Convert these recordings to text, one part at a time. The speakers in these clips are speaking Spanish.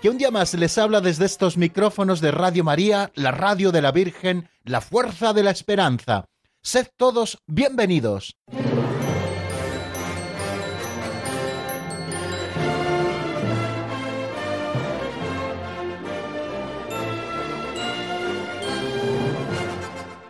que un día más les habla desde estos micrófonos de Radio María, la radio de la Virgen, la fuerza de la esperanza. Sed todos bienvenidos.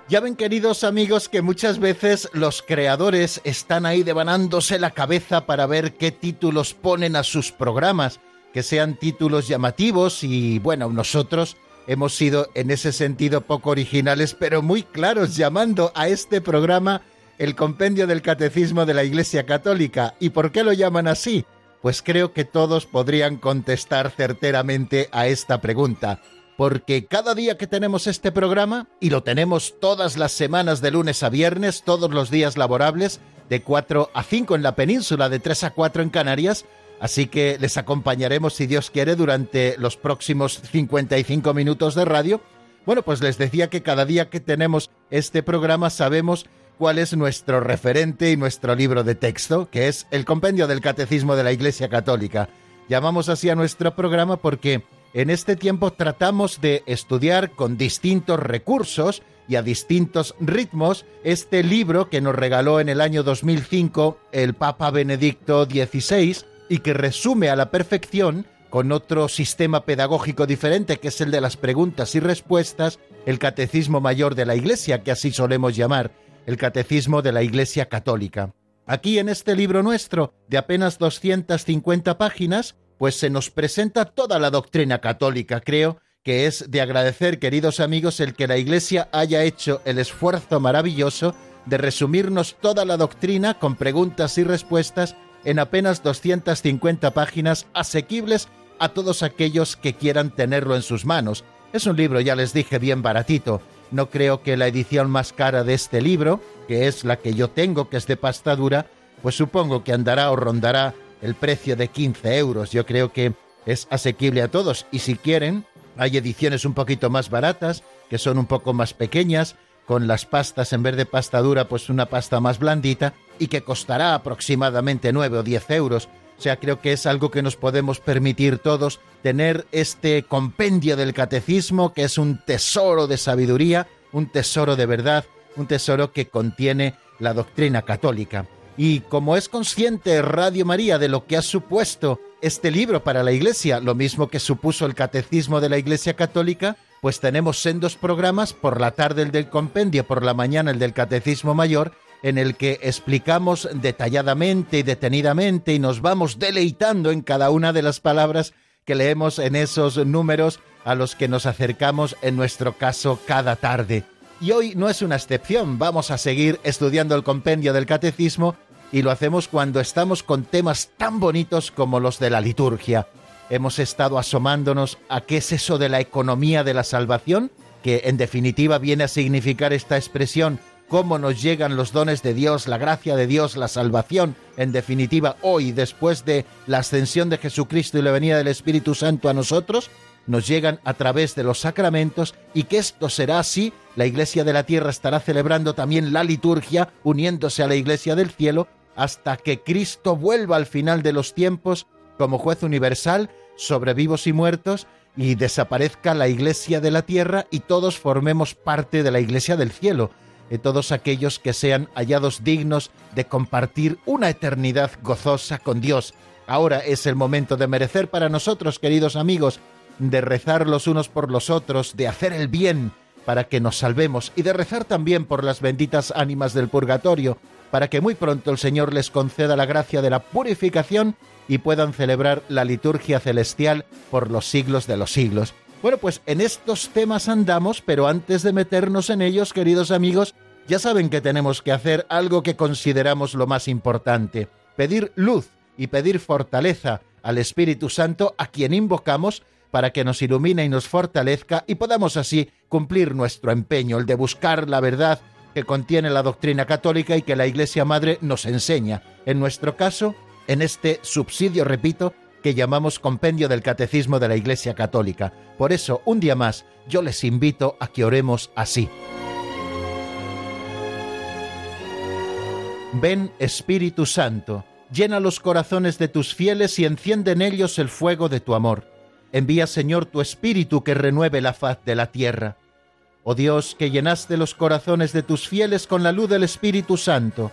Ya ven, queridos amigos, que muchas veces los creadores están ahí devanándose la cabeza para ver qué títulos ponen a sus programas, que sean títulos llamativos y bueno, nosotros hemos sido en ese sentido poco originales, pero muy claros, llamando a este programa el Compendio del Catecismo de la Iglesia Católica. ¿Y por qué lo llaman así? Pues creo que todos podrían contestar certeramente a esta pregunta porque cada día que tenemos este programa, y lo tenemos todas las semanas de lunes a viernes, todos los días laborables, de 4 a 5 en la península, de 3 a 4 en Canarias, así que les acompañaremos, si Dios quiere, durante los próximos 55 minutos de radio. Bueno, pues les decía que cada día que tenemos este programa sabemos cuál es nuestro referente y nuestro libro de texto, que es el Compendio del Catecismo de la Iglesia Católica. Llamamos así a nuestro programa porque en este tiempo tratamos de estudiar con distintos recursos y a distintos ritmos este libro que nos regaló en el año 2005 el Papa Benedicto XVI y que resume a la perfección con otro sistema pedagógico diferente que es el de las preguntas y respuestas, el Catecismo Mayor de la Iglesia, que así solemos llamar, el Catecismo de la Iglesia Católica. Aquí en este libro nuestro, de apenas 250 páginas, pues se nos presenta toda la doctrina católica. Creo que es de agradecer, queridos amigos, el que la Iglesia haya hecho el esfuerzo maravilloso de resumirnos toda la doctrina con preguntas y respuestas en apenas 250 páginas asequibles a todos aquellos que quieran tenerlo en sus manos. Es un libro, ya les dije, bien baratito. No creo que la edición más cara de este libro, que es la que yo tengo, que es de pasta dura, pues supongo que andará o rondará el precio de 15 euros. Yo creo que es asequible a todos y si quieren, hay ediciones un poquito más baratas, que son un poco más pequeñas, con las pastas en vez de pasta dura, pues una pasta más blandita y que costará aproximadamente 9 o 10 euros. O sea, creo que es algo que nos podemos permitir todos, tener este compendio del catecismo, que es un tesoro de sabiduría, un tesoro de verdad, un tesoro que contiene la doctrina católica. Y como es consciente Radio María de lo que ha supuesto este libro para la Iglesia, lo mismo que supuso el Catecismo de la Iglesia Católica, pues tenemos sendos programas, por la tarde el del compendio, por la mañana el del Catecismo Mayor, en el que explicamos detalladamente y detenidamente y nos vamos deleitando en cada una de las palabras que leemos en esos números a los que nos acercamos en nuestro caso cada tarde. Y hoy no es una excepción, vamos a seguir estudiando el compendio del catecismo y lo hacemos cuando estamos con temas tan bonitos como los de la liturgia. Hemos estado asomándonos a qué es eso de la economía de la salvación, que en definitiva viene a significar esta expresión, cómo nos llegan los dones de Dios, la gracia de Dios, la salvación, en definitiva hoy, después de la ascensión de Jesucristo y la venida del Espíritu Santo a nosotros, nos llegan a través de los sacramentos y que esto será así, la Iglesia de la Tierra estará celebrando también la liturgia, uniéndose a la Iglesia del Cielo, hasta que Cristo vuelva al final de los tiempos como juez universal sobre vivos y muertos y desaparezca la iglesia de la tierra y todos formemos parte de la iglesia del cielo, de todos aquellos que sean hallados dignos de compartir una eternidad gozosa con Dios. Ahora es el momento de merecer para nosotros, queridos amigos, de rezar los unos por los otros, de hacer el bien para que nos salvemos y de rezar también por las benditas ánimas del purgatorio, para que muy pronto el Señor les conceda la gracia de la purificación y puedan celebrar la liturgia celestial por los siglos de los siglos. Bueno, pues en estos temas andamos, pero antes de meternos en ellos, queridos amigos, ya saben que tenemos que hacer algo que consideramos lo más importante, pedir luz y pedir fortaleza al Espíritu Santo a quien invocamos para que nos ilumine y nos fortalezca y podamos así cumplir nuestro empeño, el de buscar la verdad que contiene la doctrina católica y que la Iglesia Madre nos enseña. En nuestro caso, en este subsidio, repito, que llamamos Compendio del Catecismo de la Iglesia Católica. Por eso, un día más, yo les invito a que oremos así. Ven Espíritu Santo, llena los corazones de tus fieles y enciende en ellos el fuego de tu amor. Envía, Señor, tu Espíritu que renueve la faz de la tierra. Oh Dios, que llenaste los corazones de tus fieles con la luz del Espíritu Santo,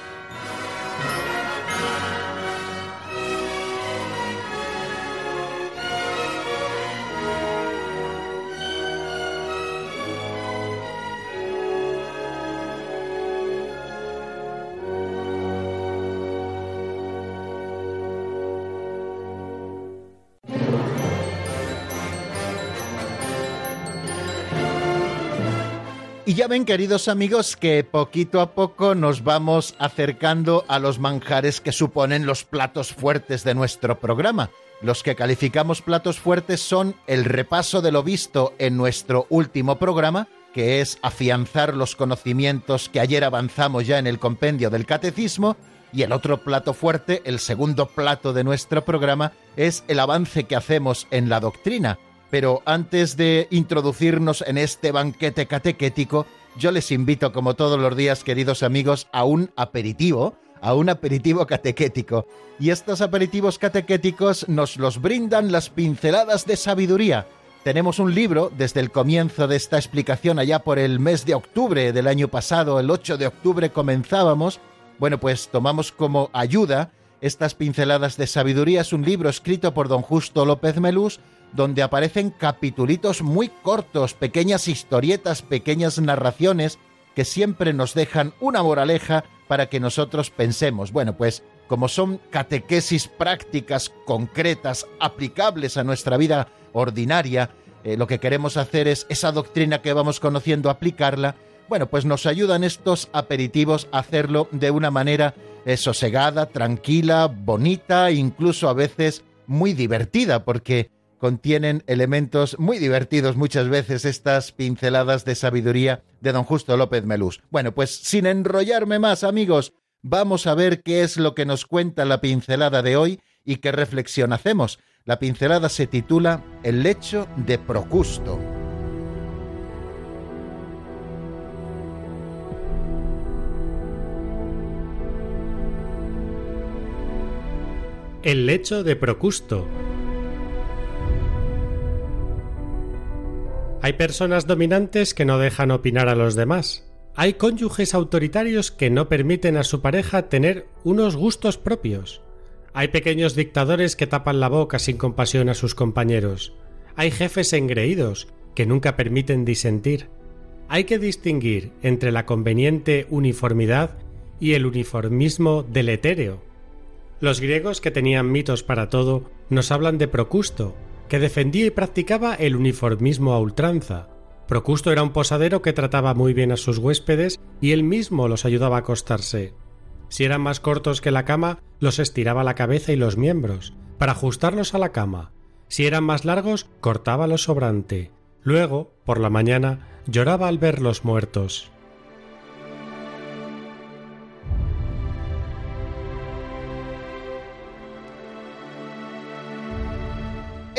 Ya ven, queridos amigos, que poquito a poco nos vamos acercando a los manjares que suponen los platos fuertes de nuestro programa. Los que calificamos platos fuertes son el repaso de lo visto en nuestro último programa, que es afianzar los conocimientos que ayer avanzamos ya en el compendio del catecismo, y el otro plato fuerte, el segundo plato de nuestro programa, es el avance que hacemos en la doctrina, pero antes de introducirnos en este banquete catequético, yo les invito, como todos los días, queridos amigos, a un aperitivo, a un aperitivo catequético. Y estos aperitivos catequéticos nos los brindan las pinceladas de sabiduría. Tenemos un libro desde el comienzo de esta explicación allá por el mes de octubre del año pasado, el 8 de octubre comenzábamos. Bueno, pues tomamos como ayuda estas pinceladas de sabiduría. Es un libro escrito por don Justo López Melús donde aparecen capitulitos muy cortos, pequeñas historietas, pequeñas narraciones que siempre nos dejan una moraleja para que nosotros pensemos. Bueno, pues como son catequesis prácticas, concretas, aplicables a nuestra vida ordinaria, eh, lo que queremos hacer es esa doctrina que vamos conociendo, aplicarla. Bueno, pues nos ayudan estos aperitivos a hacerlo de una manera eh, sosegada, tranquila, bonita, incluso a veces muy divertida, porque contienen elementos muy divertidos muchas veces estas pinceladas de sabiduría de don Justo López Melús. Bueno, pues sin enrollarme más amigos, vamos a ver qué es lo que nos cuenta la pincelada de hoy y qué reflexión hacemos. La pincelada se titula El lecho de Procusto. El lecho de Procusto Hay personas dominantes que no dejan opinar a los demás. Hay cónyuges autoritarios que no permiten a su pareja tener unos gustos propios. Hay pequeños dictadores que tapan la boca sin compasión a sus compañeros. Hay jefes engreídos que nunca permiten disentir. Hay que distinguir entre la conveniente uniformidad y el uniformismo etéreo. Los griegos que tenían mitos para todo nos hablan de Procusto, que defendía y practicaba el uniformismo a ultranza. Procusto era un posadero que trataba muy bien a sus huéspedes y él mismo los ayudaba a acostarse. Si eran más cortos que la cama, los estiraba la cabeza y los miembros, para ajustarlos a la cama. Si eran más largos, cortaba lo sobrante. Luego, por la mañana, lloraba al verlos muertos.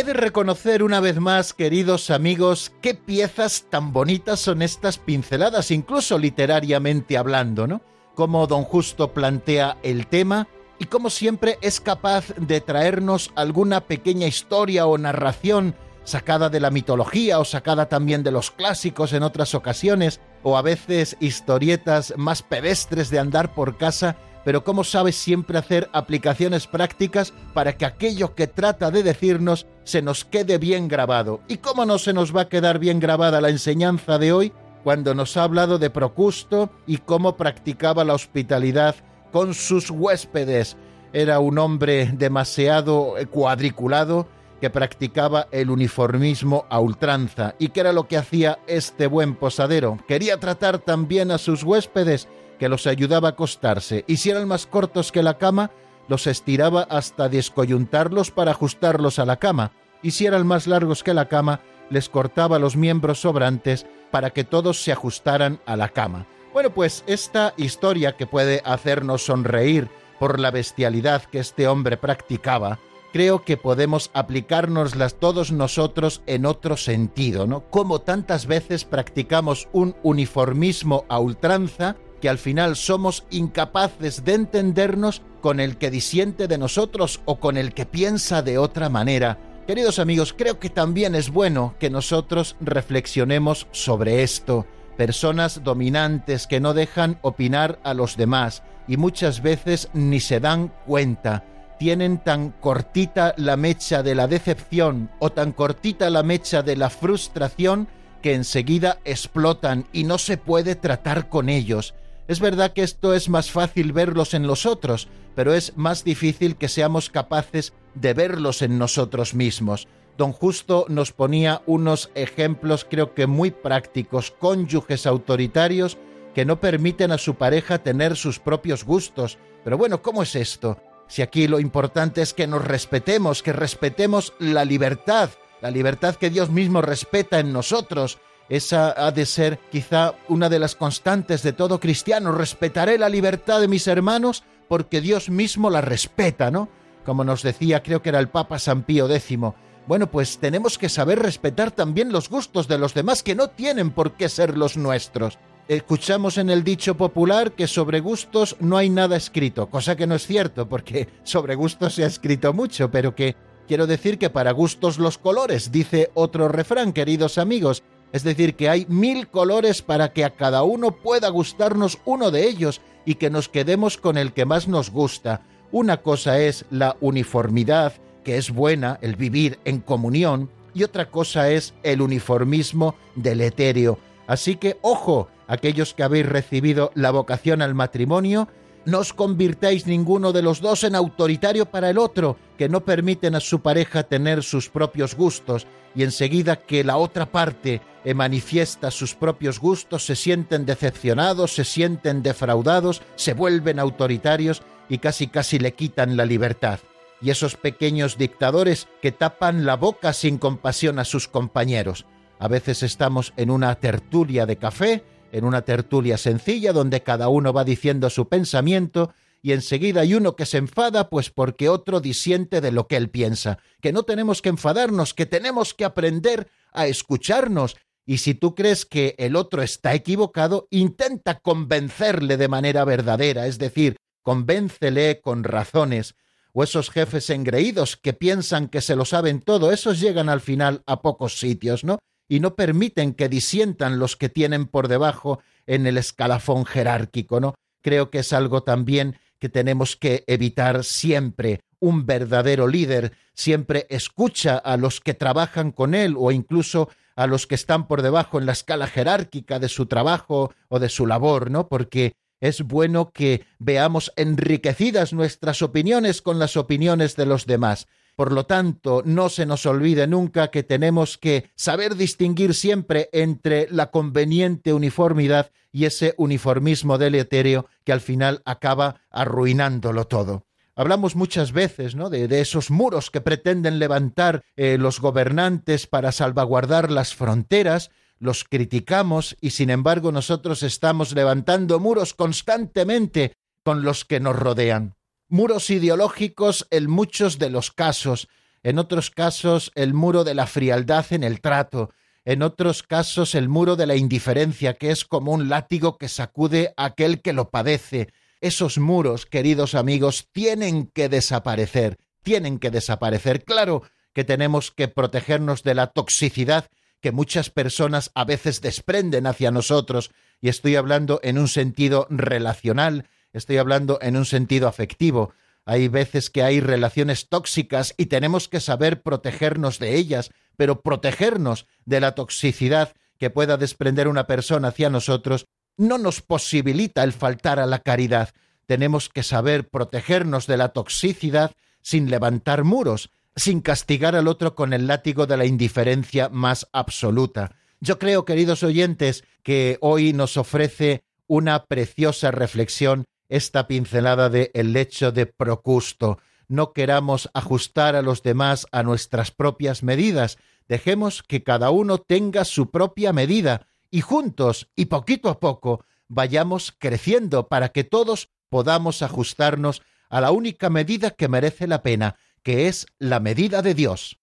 He de reconocer una vez más, queridos amigos, qué piezas tan bonitas son estas pinceladas, incluso literariamente hablando, ¿no? Cómo don Justo plantea el tema y cómo siempre es capaz de traernos alguna pequeña historia o narración sacada de la mitología o sacada también de los clásicos en otras ocasiones, o a veces historietas más pedestres de andar por casa pero cómo sabe siempre hacer aplicaciones prácticas para que aquello que trata de decirnos se nos quede bien grabado. ¿Y cómo no se nos va a quedar bien grabada la enseñanza de hoy cuando nos ha hablado de Procusto y cómo practicaba la hospitalidad con sus huéspedes? Era un hombre demasiado cuadriculado que practicaba el uniformismo a ultranza. ¿Y qué era lo que hacía este buen posadero? Quería tratar también a sus huéspedes, que los ayudaba a acostarse, y si eran más cortos que la cama, los estiraba hasta descoyuntarlos para ajustarlos a la cama, y si eran más largos que la cama, les cortaba los miembros sobrantes para que todos se ajustaran a la cama. Bueno, pues esta historia que puede hacernos sonreír por la bestialidad que este hombre practicaba, creo que podemos aplicárnoslas todos nosotros en otro sentido, ¿no? Como tantas veces practicamos un uniformismo a ultranza que al final somos incapaces de entendernos con el que disiente de nosotros o con el que piensa de otra manera. Queridos amigos, creo que también es bueno que nosotros reflexionemos sobre esto. Personas dominantes que no dejan opinar a los demás y muchas veces ni se dan cuenta tienen tan cortita la mecha de la decepción o tan cortita la mecha de la frustración que enseguida explotan y no se puede tratar con ellos. Es verdad que esto es más fácil verlos en los otros, pero es más difícil que seamos capaces de verlos en nosotros mismos. Don Justo nos ponía unos ejemplos creo que muy prácticos, cónyuges autoritarios que no permiten a su pareja tener sus propios gustos. Pero bueno, ¿cómo es esto? Si aquí lo importante es que nos respetemos, que respetemos la libertad, la libertad que Dios mismo respeta en nosotros. Esa ha de ser quizá una de las constantes de todo cristiano. Respetaré la libertad de mis hermanos porque Dios mismo la respeta, ¿no? Como nos decía, creo que era el Papa San Pío X. Bueno, pues tenemos que saber respetar también los gustos de los demás que no tienen por qué ser los nuestros. Escuchamos en el dicho popular que sobre gustos no hay nada escrito, cosa que no es cierto, porque sobre gustos se ha escrito mucho, pero que quiero decir que para gustos los colores, dice otro refrán, queridos amigos, es decir, que hay mil colores para que a cada uno pueda gustarnos uno de ellos y que nos quedemos con el que más nos gusta. Una cosa es la uniformidad, que es buena, el vivir en comunión, y otra cosa es el uniformismo del etéreo. Así que, ojo, aquellos que habéis recibido la vocación al matrimonio, no os convirtáis ninguno de los dos en autoritario para el otro, que no permiten a su pareja tener sus propios gustos, y enseguida que la otra parte manifiesta sus propios gustos, se sienten decepcionados, se sienten defraudados, se vuelven autoritarios y casi casi le quitan la libertad. Y esos pequeños dictadores que tapan la boca sin compasión a sus compañeros. A veces estamos en una tertulia de café, en una tertulia sencilla donde cada uno va diciendo su pensamiento y enseguida hay uno que se enfada pues porque otro disiente de lo que él piensa, que no tenemos que enfadarnos, que tenemos que aprender a escucharnos y si tú crees que el otro está equivocado, intenta convencerle de manera verdadera, es decir, convéncele con razones. O esos jefes engreídos que piensan que se lo saben todo, esos llegan al final a pocos sitios, ¿no? Y no permiten que disientan los que tienen por debajo en el escalafón jerárquico, ¿no? Creo que es algo también que tenemos que evitar siempre. Un verdadero líder siempre escucha a los que trabajan con él o incluso a los que están por debajo en la escala jerárquica de su trabajo o de su labor, ¿no? Porque es bueno que veamos enriquecidas nuestras opiniones con las opiniones de los demás. Por lo tanto, no se nos olvide nunca que tenemos que saber distinguir siempre entre la conveniente uniformidad y ese uniformismo deletérea que al final acaba arruinándolo todo. Hablamos muchas veces ¿no? de, esos muros que pretenden levantar eh, los gobernantes para salvaguardar las fronteras, los criticamos y sin embargo nosotros estamos levantando muros constantemente con los que nos rodean muros ideológicos en muchos de los casos, en otros casos el muro de la frialdad en el trato, en otros casos el muro de la indiferencia, que es como un látigo que sacude a aquel que lo padece. Esos muros, queridos amigos, tienen que desaparecer, tienen que desaparecer. Claro que tenemos que protegernos de la toxicidad que muchas personas a veces desprenden hacia nosotros, y estoy hablando en un sentido relacional, estoy hablando en un sentido afectivo. Hay veces que hay relaciones tóxicas y tenemos que saber protegernos de ellas, pero protegernos de la toxicidad que pueda desprender una persona hacia nosotros no nos posibilita el faltar a la caridad. Tenemos que saber protegernos de la toxicidad sin levantar muros. sin castigar al otro con el látigo de la indiferencia más absoluta. Yo creo, queridos oyentes, que hoy nos ofrece una preciosa reflexión esta pincelada de el lecho de Procusto. No queramos ajustar a los demás a nuestras propias medidas, dejemos que cada uno tenga su propia medida y juntos y poquito a poco vayamos creciendo para que todos podamos ajustarnos a la única medida que merece la pena, que es la medida de Dios.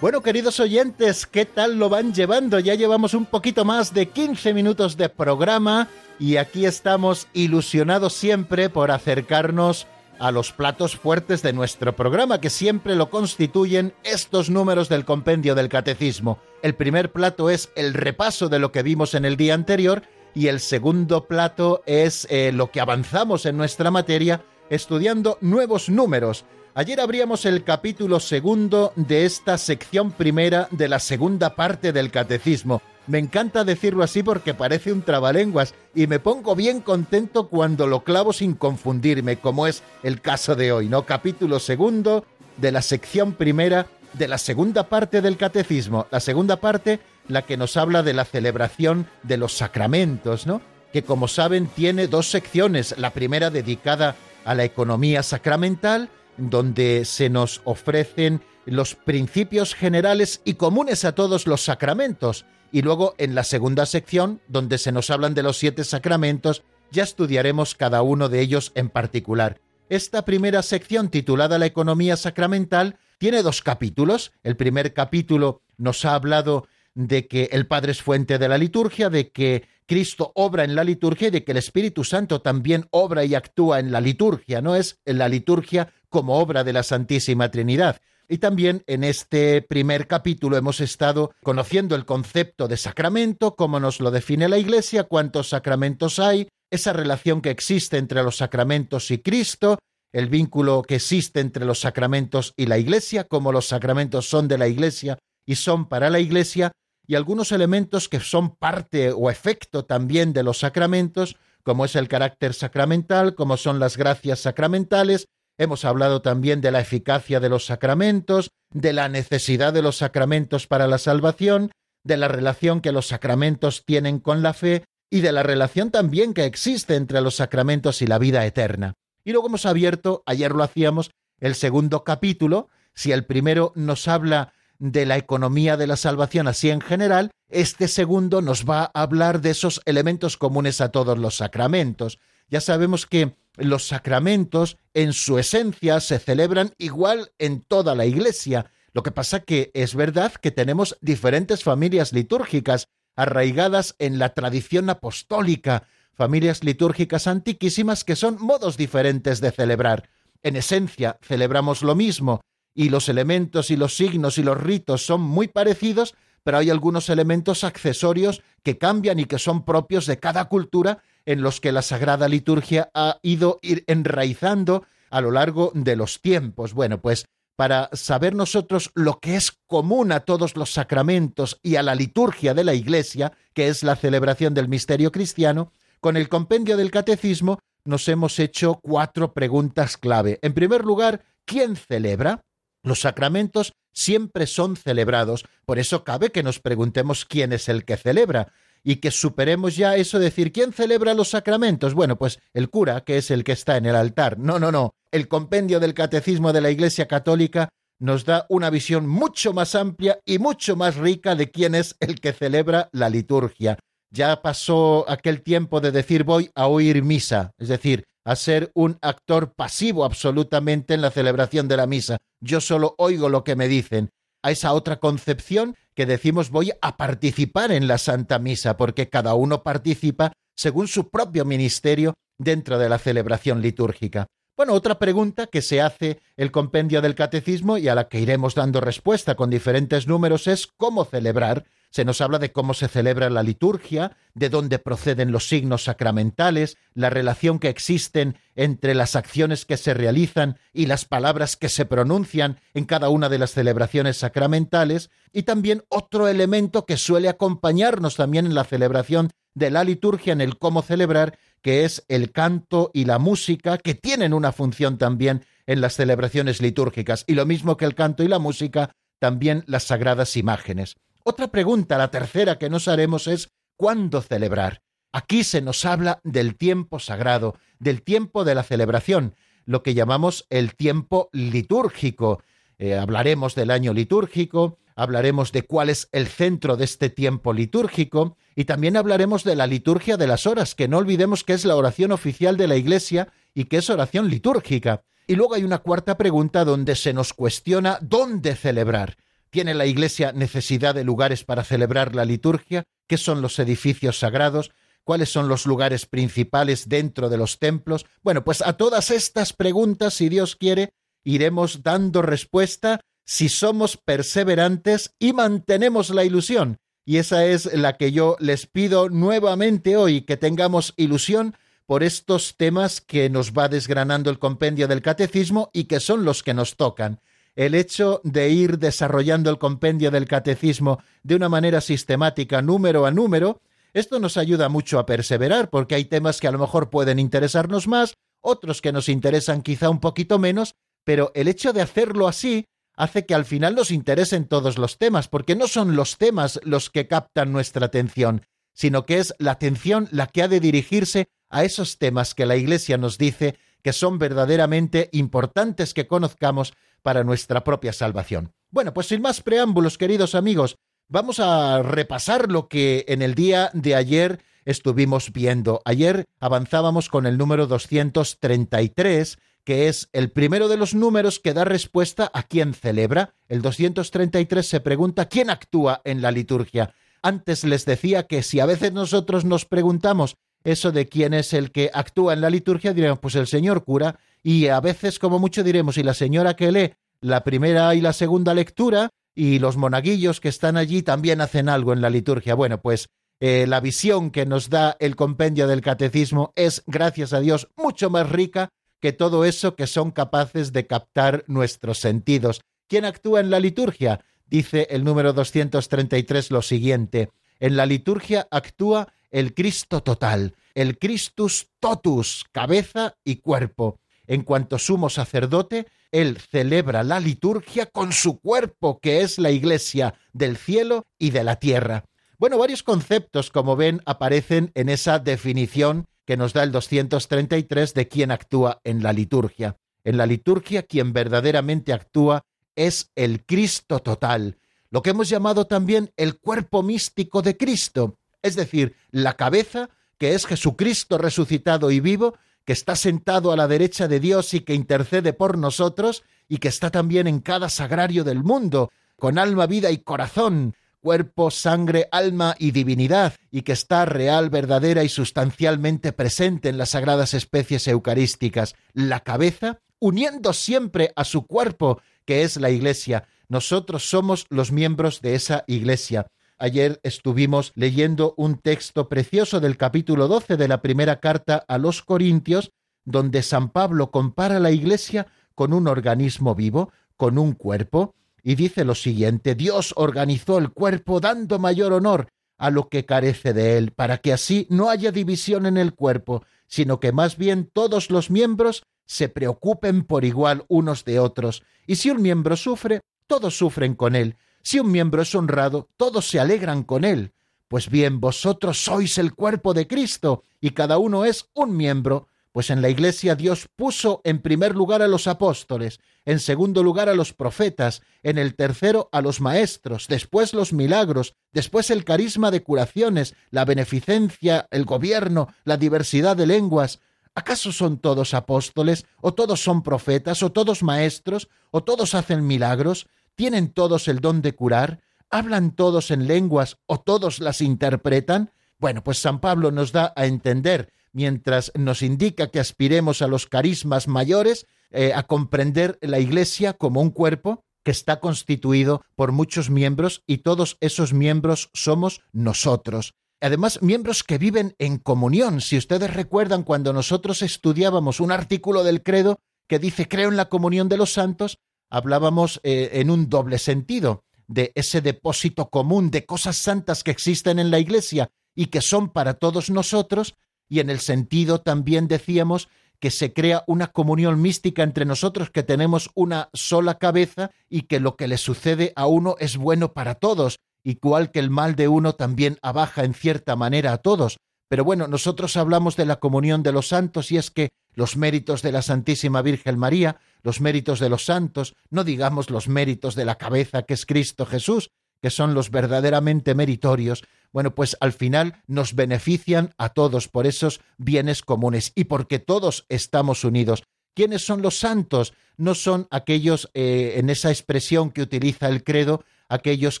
Bueno, queridos oyentes, ¿qué tal lo van llevando? Ya llevamos un poquito más de 15 minutos de programa y aquí estamos ilusionados siempre por acercarnos a los platos fuertes de nuestro programa, que siempre lo constituyen estos números del compendio del catecismo. El primer plato es el repaso de lo que vimos en el día anterior y el segundo plato es eh, lo que avanzamos en nuestra materia estudiando nuevos números. Ayer abríamos el capítulo segundo de esta sección primera de la segunda parte del catecismo. Me encanta decirlo así porque parece un trabalenguas y me pongo bien contento cuando lo clavo sin confundirme, como es el caso de hoy, ¿no? Capítulo segundo de la sección primera de la segunda parte del catecismo. La segunda parte, la que nos habla de la celebración de los sacramentos, ¿no? Que como saben tiene dos secciones. La primera dedicada a la economía sacramental donde se nos ofrecen los principios generales y comunes a todos los sacramentos. Y luego en la segunda sección, donde se nos hablan de los siete sacramentos, ya estudiaremos cada uno de ellos en particular. Esta primera sección, titulada La economía sacramental, tiene dos capítulos. El primer capítulo nos ha hablado de que el Padre es fuente de la liturgia, de que Cristo obra en la liturgia y de que el Espíritu Santo también obra y actúa en la liturgia, no es en la liturgia como obra de la Santísima Trinidad. Y también en este primer capítulo hemos estado conociendo el concepto de sacramento, cómo nos lo define la Iglesia, cuántos sacramentos hay, esa relación que existe entre los sacramentos y Cristo, el vínculo que existe entre los sacramentos y la Iglesia, cómo los sacramentos son de la Iglesia y son para la Iglesia, y algunos elementos que son parte o efecto también de los sacramentos, como es el carácter sacramental, como son las gracias sacramentales. Hemos hablado también de la eficacia de los sacramentos, de la necesidad de los sacramentos para la salvación, de la relación que los sacramentos tienen con la fe y de la relación también que existe entre los sacramentos y la vida eterna. Y luego hemos abierto, ayer lo hacíamos, el segundo capítulo. Si el primero nos habla de la economía de la salvación así en general, este segundo nos va a hablar de esos elementos comunes a todos los sacramentos. Ya sabemos que los sacramentos en su esencia se celebran igual en toda la Iglesia. Lo que pasa que es verdad que tenemos diferentes familias litúrgicas arraigadas en la tradición apostólica, familias litúrgicas antiquísimas que son modos diferentes de celebrar. En esencia celebramos lo mismo, y los elementos y los signos y los ritos son muy parecidos, pero hay algunos elementos accesorios que cambian y que son propios de cada cultura en los que la Sagrada Liturgia ha ido ir enraizando a lo largo de los tiempos. Bueno, pues para saber nosotros lo que es común a todos los sacramentos y a la liturgia de la Iglesia, que es la celebración del misterio cristiano, con el compendio del Catecismo nos hemos hecho cuatro preguntas clave. En primer lugar, ¿quién celebra? Los sacramentos siempre son celebrados, por eso cabe que nos preguntemos quién es el que celebra y que superemos ya eso de decir quién celebra los sacramentos. Bueno, pues el cura, que es el que está en el altar. No, no, no. El compendio del Catecismo de la Iglesia Católica nos da una visión mucho más amplia y mucho más rica de quién es el que celebra la liturgia. Ya pasó aquel tiempo de decir voy a oír misa, es decir, a ser un actor pasivo absolutamente en la celebración de la misa. Yo solo oigo lo que me dicen. A esa otra concepción que decimos voy a participar en la Santa Misa, porque cada uno participa según su propio ministerio dentro de la celebración litúrgica. Bueno, otra pregunta que se hace el compendio del catecismo y a la que iremos dando respuesta con diferentes números es cómo celebrar. Se nos habla de cómo se celebra la liturgia, de dónde proceden los signos sacramentales, la relación que existen entre las acciones que se realizan y las palabras que se pronuncian en cada una de las celebraciones sacramentales, y también otro elemento que suele acompañarnos también en la celebración de la liturgia, en el cómo celebrar, que es el canto y la música, que tienen una función también en las celebraciones litúrgicas, y lo mismo que el canto y la música, también las sagradas imágenes. Otra pregunta, la tercera que nos haremos es ¿cuándo celebrar? Aquí se nos habla del tiempo sagrado, del tiempo de la celebración, lo que llamamos el tiempo litúrgico. Eh, hablaremos del año litúrgico, hablaremos de cuál es el centro de este tiempo litúrgico y también hablaremos de la liturgia de las horas, que no olvidemos que es la oración oficial de la Iglesia y que es oración litúrgica. Y luego hay una cuarta pregunta donde se nos cuestiona dónde celebrar. ¿Tiene la Iglesia necesidad de lugares para celebrar la liturgia? ¿Qué son los edificios sagrados? ¿Cuáles son los lugares principales dentro de los templos? Bueno, pues a todas estas preguntas, si Dios quiere, iremos dando respuesta si somos perseverantes y mantenemos la ilusión. Y esa es la que yo les pido nuevamente hoy, que tengamos ilusión por estos temas que nos va desgranando el compendio del catecismo y que son los que nos tocan el hecho de ir desarrollando el compendio del catecismo de una manera sistemática, número a número, esto nos ayuda mucho a perseverar, porque hay temas que a lo mejor pueden interesarnos más, otros que nos interesan quizá un poquito menos, pero el hecho de hacerlo así hace que al final nos interesen todos los temas, porque no son los temas los que captan nuestra atención, sino que es la atención la que ha de dirigirse a esos temas que la Iglesia nos dice que son verdaderamente importantes que conozcamos para nuestra propia salvación. Bueno, pues sin más preámbulos, queridos amigos, vamos a repasar lo que en el día de ayer estuvimos viendo. Ayer avanzábamos con el número 233, que es el primero de los números que da respuesta a quién celebra. El 233 se pregunta quién actúa en la liturgia. Antes les decía que si a veces nosotros nos preguntamos eso de quién es el que actúa en la liturgia, diremos, pues el señor cura, y a veces como mucho diremos, y la señora que lee la primera y la segunda lectura, y los monaguillos que están allí también hacen algo en la liturgia. Bueno, pues eh, la visión que nos da el compendio del catecismo es, gracias a Dios, mucho más rica que todo eso que son capaces de captar nuestros sentidos. ¿Quién actúa en la liturgia? Dice el número 233 lo siguiente. En la liturgia actúa el Cristo total, el Christus totus, cabeza y cuerpo. En cuanto sumo sacerdote, él celebra la liturgia con su cuerpo, que es la iglesia del cielo y de la tierra. Bueno, varios conceptos, como ven, aparecen en esa definición que nos da el 233 de quién actúa en la liturgia. En la liturgia, quien verdaderamente actúa es el Cristo total, lo que hemos llamado también el cuerpo místico de Cristo, es decir, la cabeza, que es Jesucristo resucitado y vivo, que está sentado a la derecha de Dios y que intercede por nosotros, y que está también en cada sagrario del mundo, con alma, vida y corazón, cuerpo, sangre, alma y divinidad, y que está real, verdadera y sustancialmente presente en las sagradas especies eucarísticas, la cabeza, uniendo siempre a su cuerpo, que es la Iglesia. Nosotros somos los miembros de esa Iglesia. Ayer estuvimos leyendo un texto precioso del capítulo 12 de la primera carta a los Corintios, donde San Pablo compara la Iglesia con un organismo vivo, con un cuerpo, y dice lo siguiente, Dios organizó el cuerpo dando mayor honor a lo que carece de él, para que así no haya división en el cuerpo, sino que más bien todos los miembros se preocupen por igual unos de otros, y si un miembro sufre, todos sufren con él, si un miembro es honrado, todos se alegran con él. Pues bien, vosotros sois el cuerpo de Cristo, y cada uno es un miembro, pues en la Iglesia Dios puso en primer lugar a los apóstoles, en segundo lugar a los profetas, en el tercero a los maestros, después los milagros, después el carisma de curaciones, la beneficencia, el gobierno, la diversidad de lenguas. ¿Acaso son todos apóstoles, o todos son profetas, o todos maestros, o todos hacen milagros? ¿Tienen todos el don de curar? ¿Hablan todos en lenguas o todos las interpretan? Bueno, pues San Pablo nos da a entender, mientras nos indica que aspiremos a los carismas mayores, eh, a comprender la Iglesia como un cuerpo, que está constituido por muchos miembros y todos esos miembros somos nosotros. Además, miembros que viven en comunión. Si ustedes recuerdan cuando nosotros estudiábamos un artículo del credo que dice creo en la comunión de los santos, hablábamos eh, en un doble sentido de ese depósito común de cosas santas que existen en la Iglesia y que son para todos nosotros, y en el sentido también decíamos que se crea una comunión mística entre nosotros, que tenemos una sola cabeza y que lo que le sucede a uno es bueno para todos, igual que el mal de uno también abaja en cierta manera a todos. Pero bueno, nosotros hablamos de la comunión de los santos y es que los méritos de la Santísima Virgen María, los méritos de los santos, no digamos los méritos de la cabeza que es Cristo Jesús, que son los verdaderamente meritorios, bueno, pues al final nos benefician a todos por esos bienes comunes y porque todos estamos unidos. ¿Quiénes son los santos? No son aquellos, eh, en esa expresión que utiliza el credo, aquellos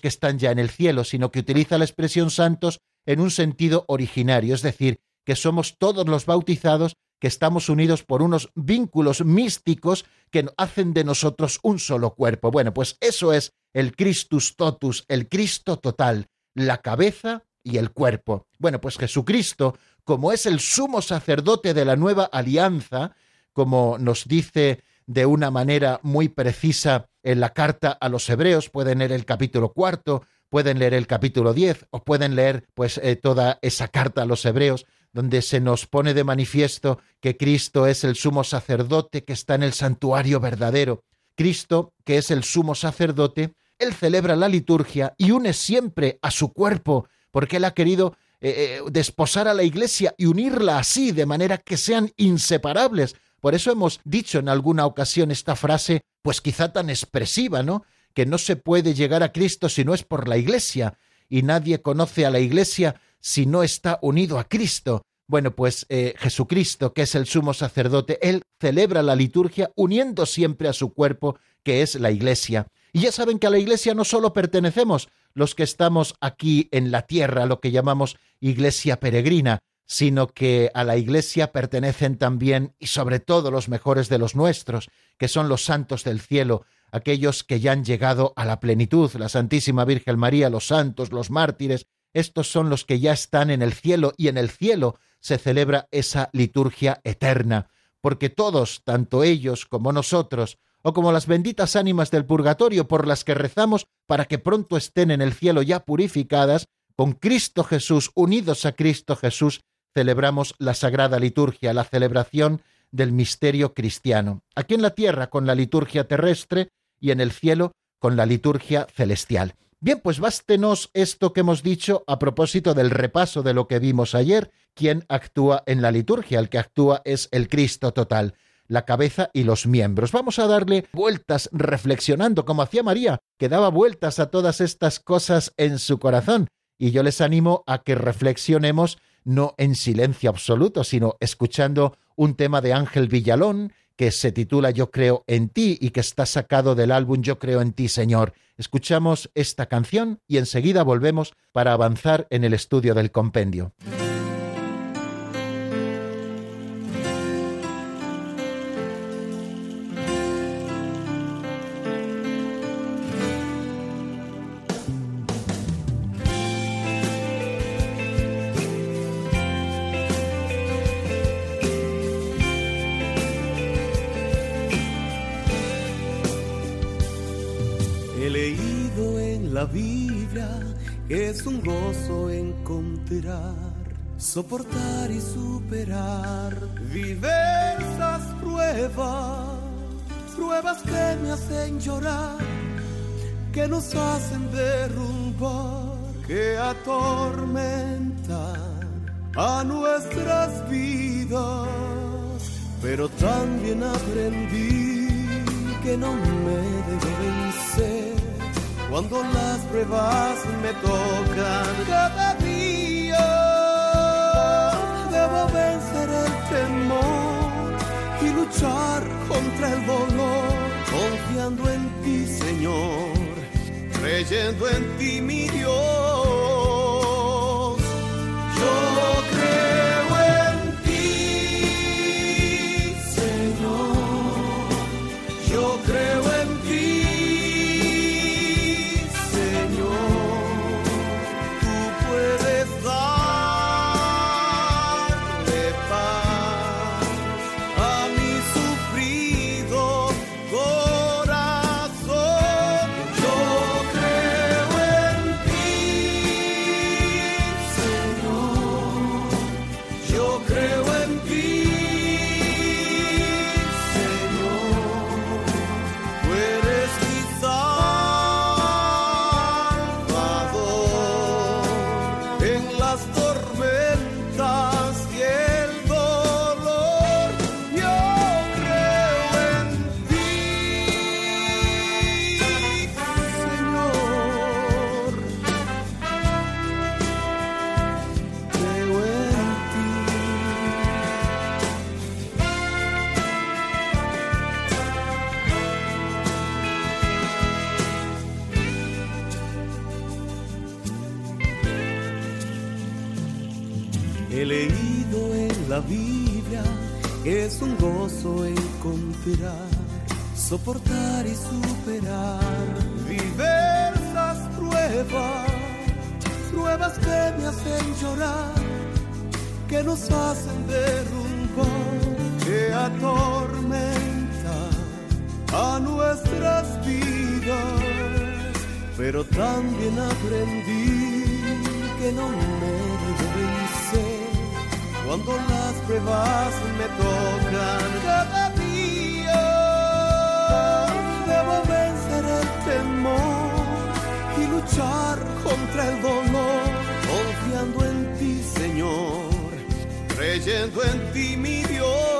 que están ya en el cielo, sino que utiliza la expresión santos en un sentido originario, es decir, que somos todos los bautizados que estamos unidos por unos vínculos místicos que hacen de nosotros un solo cuerpo. Bueno, pues eso es el Christus totus, el Cristo total, la cabeza y el cuerpo. Bueno, pues Jesucristo, como es el sumo sacerdote de la nueva alianza, como nos dice de una manera muy precisa en la carta a los hebreos, pueden leer el capítulo cuarto, pueden leer el capítulo diez, o pueden leer pues eh, toda esa carta a los hebreos, donde se nos pone de manifiesto que Cristo es el sumo sacerdote que está en el santuario verdadero. Cristo, que es el sumo sacerdote, él celebra la liturgia y une siempre a su cuerpo, porque él ha querido eh, eh, desposar a la iglesia y unirla así, de manera que sean inseparables. Por eso hemos dicho en alguna ocasión esta frase, pues quizá tan expresiva, ¿no? Que no se puede llegar a Cristo si no es por la iglesia, y nadie conoce a la iglesia si no está unido a Cristo. Bueno, pues eh, Jesucristo, que es el sumo sacerdote, él celebra la liturgia uniendo siempre a su cuerpo, que es la iglesia. Y ya saben que a la iglesia no solo pertenecemos los que estamos aquí en la tierra, lo que llamamos iglesia peregrina, sino que a la iglesia pertenecen también y sobre todo los mejores de los nuestros, que son los santos del cielo, aquellos que ya han llegado a la plenitud, la Santísima Virgen María, los santos, los mártires, estos son los que ya están en el cielo y en el cielo se celebra esa liturgia eterna, porque todos, tanto ellos como nosotros, o como las benditas ánimas del purgatorio por las que rezamos para que pronto estén en el cielo ya purificadas, con Cristo Jesús, unidos a Cristo Jesús, celebramos la sagrada liturgia, la celebración del misterio cristiano, aquí en la tierra con la liturgia terrestre y en el cielo con la liturgia celestial. Bien, pues bástenos esto que hemos dicho a propósito del repaso de lo que vimos ayer, quién actúa en la liturgia, el que actúa es el Cristo total, la cabeza y los miembros. Vamos a darle vueltas reflexionando, como hacía María, que daba vueltas a todas estas cosas en su corazón. Y yo les animo a que reflexionemos no en silencio absoluto, sino escuchando un tema de Ángel Villalón, que se titula Yo creo en ti y que está sacado del álbum Yo creo en ti, Señor. Escuchamos esta canción y enseguida volvemos para avanzar en el estudio del compendio. Soportar y superar diversas pruebas, pruebas que me hacen llorar, que nos hacen derrumbar, que atormentan a nuestras vidas. Pero también aprendí que no me debo vencer cuando las pruebas me tocan cada día vencer el temor y luchar contra el dolor, confiando en ti, Señor, creyendo en ti, mi Dios. Señor, creyendo en ti, mi Dios.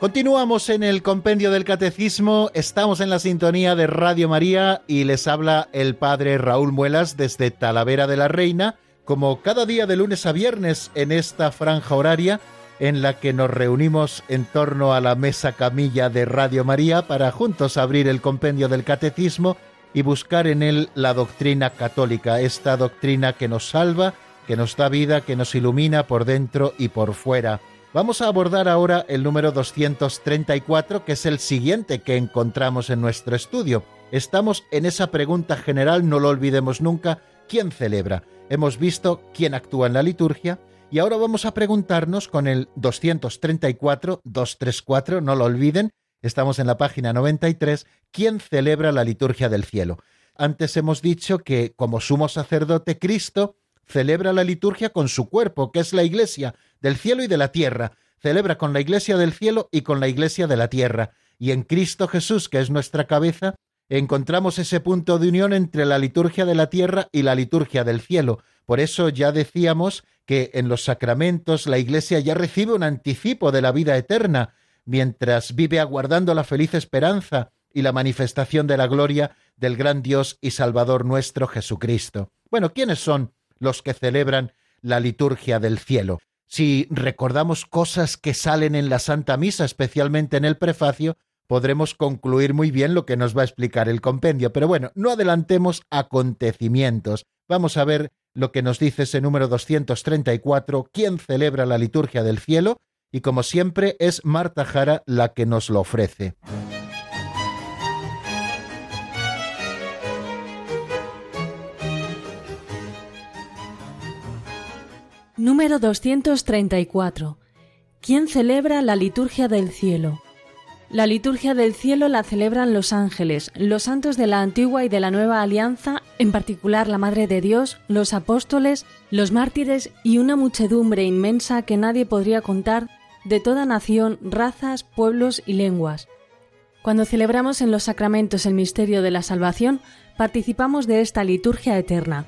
Continuamos en el compendio del catecismo, estamos en la sintonía de Radio María y les habla el padre Raúl Muelas desde Talavera de la Reina, como cada día de lunes a viernes en esta franja horaria en la que nos reunimos en torno a la mesa camilla de Radio María para juntos abrir el compendio del catecismo y buscar en él la doctrina católica, esta doctrina que nos salva, que nos da vida, que nos ilumina por dentro y por fuera. Vamos a abordar ahora el número 234, que es el siguiente que encontramos en nuestro estudio. Estamos en esa pregunta general, no lo olvidemos nunca, ¿quién celebra? Hemos visto quién actúa en la liturgia y ahora vamos a preguntarnos con el 234, 234, no lo olviden, estamos en la página 93, ¿quién celebra la liturgia del cielo? Antes hemos dicho que como sumo sacerdote Cristo celebra la liturgia con su cuerpo, que es la iglesia, del cielo y de la tierra, celebra con la Iglesia del cielo y con la Iglesia de la tierra, y en Cristo Jesús, que es nuestra cabeza, encontramos ese punto de unión entre la liturgia de la tierra y la liturgia del cielo. Por eso ya decíamos que en los sacramentos la Iglesia ya recibe un anticipo de la vida eterna, mientras vive aguardando la feliz esperanza y la manifestación de la gloria del gran Dios y Salvador nuestro Jesucristo. Bueno, ¿quiénes son los que celebran la liturgia del cielo? Si recordamos cosas que salen en la Santa Misa, especialmente en el prefacio, podremos concluir muy bien lo que nos va a explicar el compendio. Pero bueno, no adelantemos acontecimientos. Vamos a ver lo que nos dice ese número 234, quién celebra la liturgia del cielo, y como siempre es Marta Jara la que nos lo ofrece. Número 234. ¿Quién celebra la liturgia del cielo? La liturgia del cielo la celebran los ángeles, los santos de la antigua y de la nueva alianza, en particular la Madre de Dios, los apóstoles, los mártires y una muchedumbre inmensa que nadie podría contar de toda nación, razas, pueblos y lenguas. Cuando celebramos en los sacramentos el misterio de la salvación, participamos de esta liturgia eterna.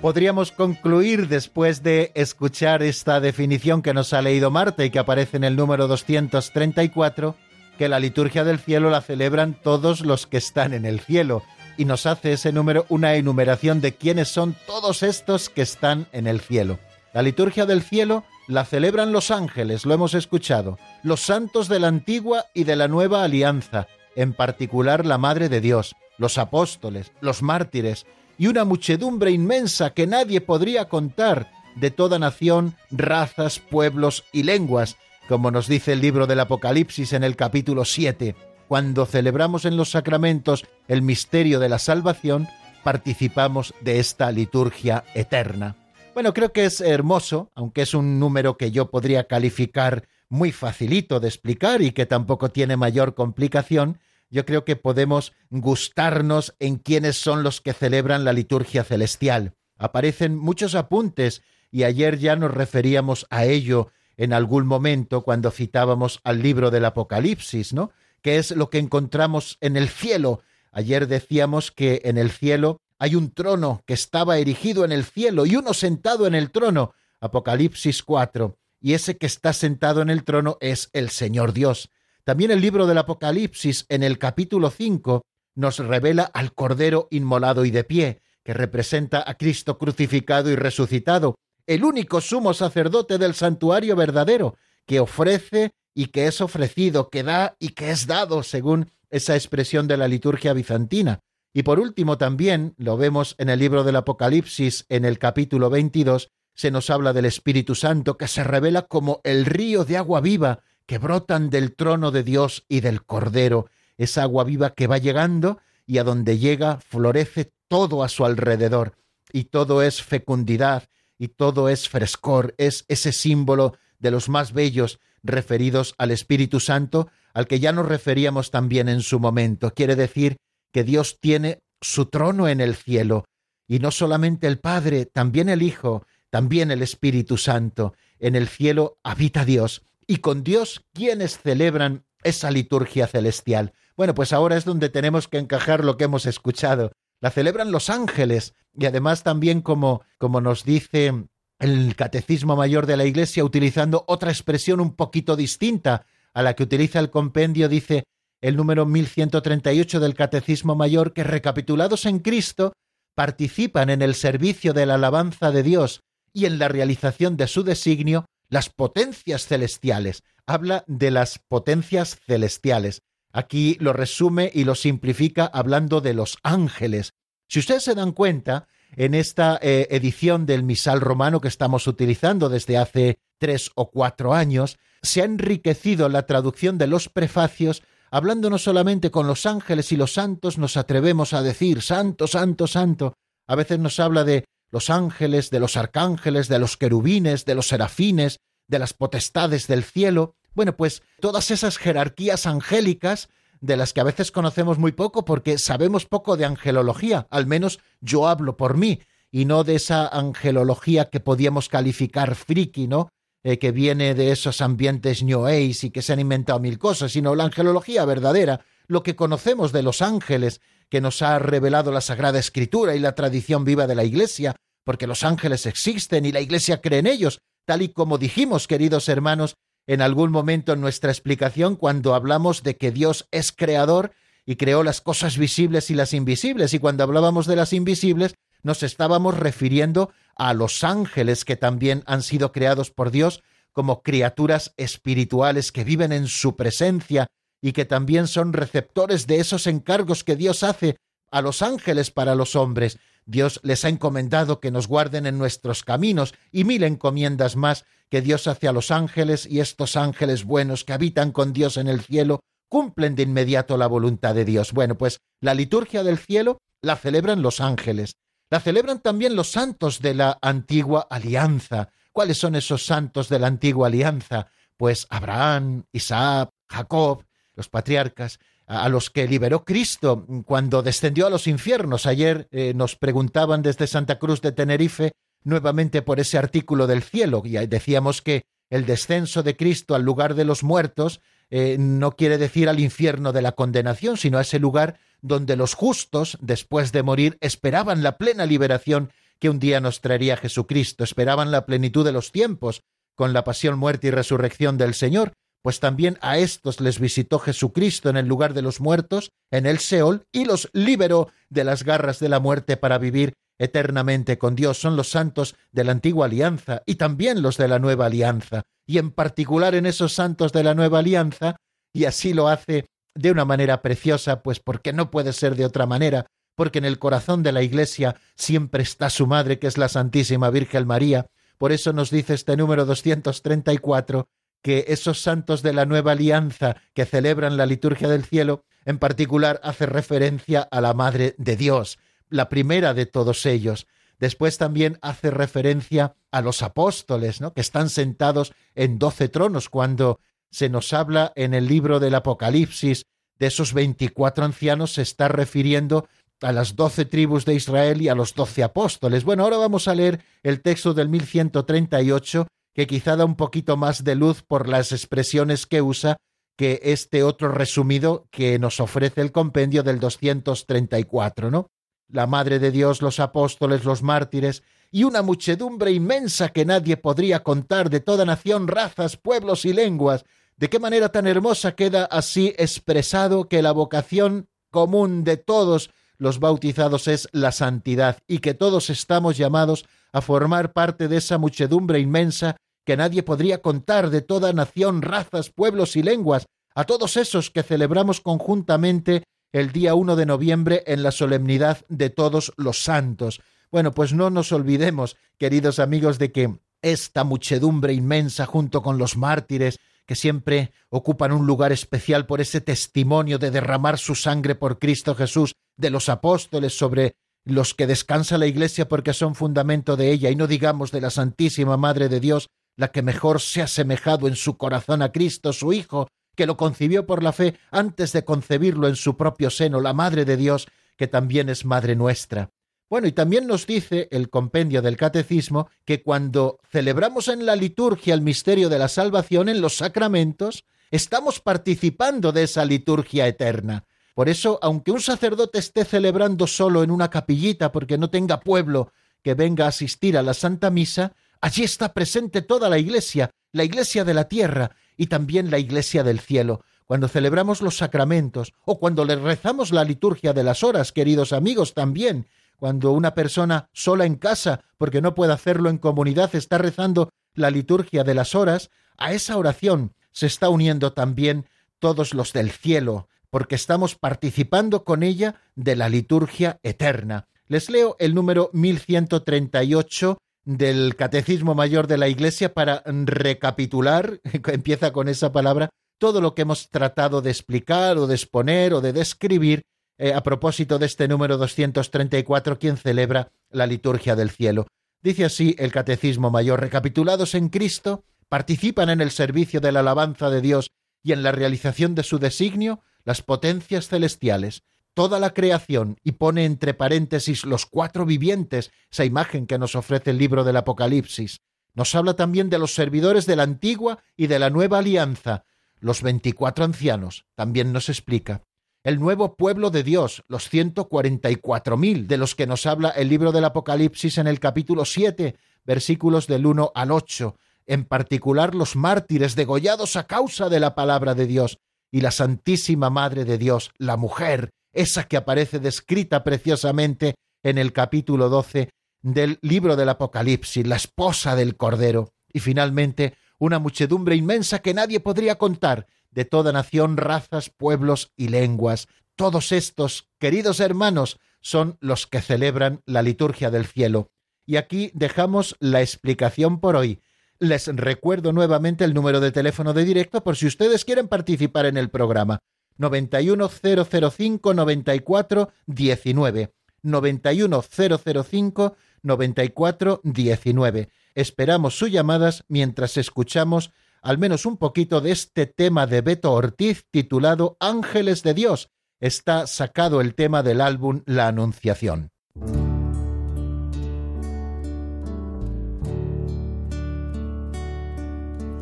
Podríamos concluir después de escuchar esta definición que nos ha leído Marta y que aparece en el número 234, que la liturgia del cielo la celebran todos los que están en el cielo, y nos hace ese número una enumeración de quiénes son todos estos que están en el cielo. La liturgia del cielo la celebran los ángeles, lo hemos escuchado, los santos de la antigua y de la nueva alianza, en particular la Madre de Dios, los apóstoles, los mártires, y una muchedumbre inmensa que nadie podría contar de toda nación, razas, pueblos y lenguas, como nos dice el libro del Apocalipsis en el capítulo 7. Cuando celebramos en los sacramentos el misterio de la salvación, participamos de esta liturgia eterna. Bueno, creo que es hermoso, aunque es un número que yo podría calificar muy facilito de explicar y que tampoco tiene mayor complicación, yo creo que podemos gustarnos en quiénes son los que celebran la liturgia celestial. Aparecen muchos apuntes y ayer ya nos referíamos a ello en algún momento cuando citábamos al libro del Apocalipsis, ¿no? Que es lo que encontramos en el cielo. Ayer decíamos que en el cielo hay un trono que estaba erigido en el cielo y uno sentado en el trono. Apocalipsis 4. Y ese que está sentado en el trono es el Señor Dios. También el libro del Apocalipsis, en el capítulo 5, nos revela al Cordero inmolado y de pie, que representa a Cristo crucificado y resucitado, el único sumo sacerdote del santuario verdadero, que ofrece y que es ofrecido, que da y que es dado, según esa expresión de la liturgia bizantina. Y por último también, lo vemos en el libro del Apocalipsis, en el capítulo 22, se nos habla del Espíritu Santo, que se revela como el río de agua viva que brotan del trono de Dios y del Cordero, esa agua viva que va llegando y a donde llega florece todo a su alrededor, y todo es fecundidad, y todo es frescor, es ese símbolo de los más bellos referidos al Espíritu Santo, al que ya nos referíamos también en su momento. Quiere decir que Dios tiene su trono en el cielo, y no solamente el Padre, también el Hijo, también el Espíritu Santo. En el cielo habita Dios, y con Dios quienes celebran esa liturgia celestial. Bueno, pues ahora es donde tenemos que encajar lo que hemos escuchado. La celebran los ángeles y además también como, como nos dice el Catecismo Mayor de la Iglesia, utilizando otra expresión un poquito distinta a la que utiliza el compendio, dice el número 1138 del Catecismo Mayor, que recapitulados en Cristo, participan en el servicio de la alabanza de Dios y en la realización de su designio las potencias celestiales. Habla de las potencias celestiales. Aquí lo resume y lo simplifica hablando de los ángeles. Si ustedes se dan cuenta, en esta eh, edición del misal romano que estamos utilizando desde hace tres o cuatro años, se ha enriquecido la traducción de los prefacios, hablando no solamente con los ángeles y los santos, nos atrevemos a decir santo, santo, santo. A veces nos habla de los ángeles, de los arcángeles, de los querubines, de los serafines, de las potestades del cielo. Bueno, pues todas esas jerarquías angélicas de las que a veces conocemos muy poco porque sabemos poco de angelología, al menos yo hablo por mí, y no de esa angelología que podíamos calificar friki, ¿no? Eh, que viene de esos ambientes New y que se han inventado mil cosas, sino la angelología verdadera, lo que conocemos de los ángeles, que nos ha revelado la Sagrada Escritura y la tradición viva de la Iglesia, porque los ángeles existen y la Iglesia cree en ellos, tal y como dijimos, queridos hermanos, en algún momento en nuestra explicación cuando hablamos de que Dios es creador y creó las cosas visibles y las invisibles, y cuando hablábamos de las invisibles nos estábamos refiriendo a los ángeles que también han sido creados por Dios como criaturas espirituales que viven en su presencia y que también son receptores de esos encargos que Dios hace a los ángeles para los hombres. Dios les ha encomendado que nos guarden en nuestros caminos y mil encomiendas más que Dios hace a los ángeles y estos ángeles buenos que habitan con Dios en el cielo cumplen de inmediato la voluntad de Dios. Bueno, pues la liturgia del cielo la celebran los ángeles, la celebran también los santos de la antigua alianza. ¿Cuáles son esos santos de la antigua alianza? Pues Abraham, Isaac, Jacob, los patriarcas, a los que liberó Cristo cuando descendió a los infiernos. Ayer eh, nos preguntaban desde Santa Cruz de Tenerife nuevamente por ese artículo del cielo y decíamos que el descenso de Cristo al lugar de los muertos eh, no quiere decir al infierno de la condenación, sino a ese lugar donde los justos, después de morir, esperaban la plena liberación que un día nos traería Jesucristo, esperaban la plenitud de los tiempos, con la pasión, muerte y resurrección del Señor, pues también a estos les visitó Jesucristo en el lugar de los muertos, en el Seol, y los liberó de las garras de la muerte para vivir eternamente con Dios. Son los santos de la antigua alianza y también los de la nueva alianza, y en particular en esos santos de la nueva alianza, y así lo hace de una manera preciosa, pues porque no puede ser de otra manera, porque en el corazón de la Iglesia siempre está su madre, que es la Santísima Virgen María. Por eso nos dice este número 234 que esos santos de la nueva alianza que celebran la liturgia del cielo, en particular hace referencia a la Madre de Dios, la primera de todos ellos. Después también hace referencia a los apóstoles, ¿no? que están sentados en doce tronos, cuando se nos habla en el libro del Apocalipsis de esos veinticuatro ancianos, se está refiriendo a las doce tribus de Israel y a los doce apóstoles. Bueno, ahora vamos a leer el texto del 1138 que quizá da un poquito más de luz por las expresiones que usa que este otro resumido que nos ofrece el compendio del 234, ¿no? La Madre de Dios, los apóstoles, los mártires, y una muchedumbre inmensa que nadie podría contar de toda nación, razas, pueblos y lenguas. De qué manera tan hermosa queda así expresado que la vocación común de todos los bautizados es la santidad y que todos estamos llamados a formar parte de esa muchedumbre inmensa que nadie podría contar de toda nación, razas, pueblos y lenguas, a todos esos que celebramos conjuntamente el día 1 de noviembre en la solemnidad de todos los santos. Bueno, pues no nos olvidemos, queridos amigos, de que esta muchedumbre inmensa junto con los mártires, que siempre ocupan un lugar especial por ese testimonio de derramar su sangre por Cristo Jesús, de los apóstoles sobre los que descansa la Iglesia porque son fundamento de ella, y no digamos de la Santísima Madre de Dios, la que mejor se ha asemejado en su corazón a Cristo, su Hijo, que lo concibió por la fe antes de concebirlo en su propio seno, la Madre de Dios, que también es Madre nuestra. Bueno, y también nos dice el compendio del Catecismo que cuando celebramos en la liturgia el misterio de la salvación en los sacramentos, estamos participando de esa liturgia eterna. Por eso, aunque un sacerdote esté celebrando solo en una capillita porque no tenga pueblo que venga a asistir a la Santa Misa, Allí está presente toda la Iglesia, la Iglesia de la tierra y también la Iglesia del cielo. Cuando celebramos los sacramentos o cuando le rezamos la liturgia de las horas, queridos amigos, también, cuando una persona sola en casa, porque no puede hacerlo en comunidad, está rezando la liturgia de las horas, a esa oración se está uniendo también todos los del cielo, porque estamos participando con ella de la liturgia eterna. Les leo el número 1138 del Catecismo Mayor de la Iglesia para recapitular, empieza con esa palabra, todo lo que hemos tratado de explicar o de exponer o de describir eh, a propósito de este número 234, quien celebra la liturgia del cielo. Dice así el Catecismo Mayor, recapitulados en Cristo, participan en el servicio de la alabanza de Dios y en la realización de su designio las potencias celestiales, toda la creación y pone entre paréntesis los cuatro vivientes, esa imagen que nos ofrece el libro del Apocalipsis. Nos habla también de los servidores de la antigua y de la nueva alianza, los veinticuatro ancianos, también nos explica. El nuevo pueblo de Dios, los ciento cuarenta y cuatro mil, de los que nos habla el libro del Apocalipsis en el capítulo siete, versículos del uno al ocho, en particular los mártires degollados a causa de la palabra de Dios, y la Santísima Madre de Dios, la mujer, esa que aparece descrita preciosamente en el capítulo 12 del libro del Apocalipsis, la esposa del Cordero, y finalmente una muchedumbre inmensa que nadie podría contar, de toda nación, razas, pueblos y lenguas. Todos estos, queridos hermanos, son los que celebran la liturgia del cielo. Y aquí dejamos la explicación por hoy. Les recuerdo nuevamente el número de teléfono de directo por si ustedes quieren participar en el programa. 91005 94 19. 91005 94 19. Esperamos sus llamadas mientras escuchamos al menos un poquito de este tema de Beto Ortiz titulado Ángeles de Dios. Está sacado el tema del álbum La Anunciación.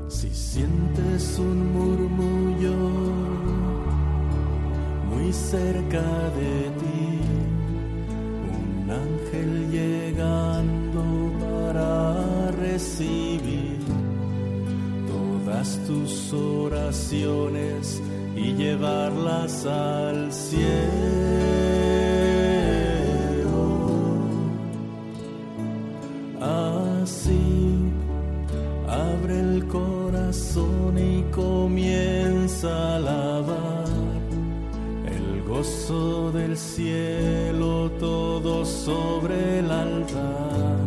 Si sientes un murmullo muy cerca de ti, un ángel llegando para recibir todas tus oraciones y llevarlas al cielo. Así abre el corazón y comienza la gozo del cielo todo sobre el altar.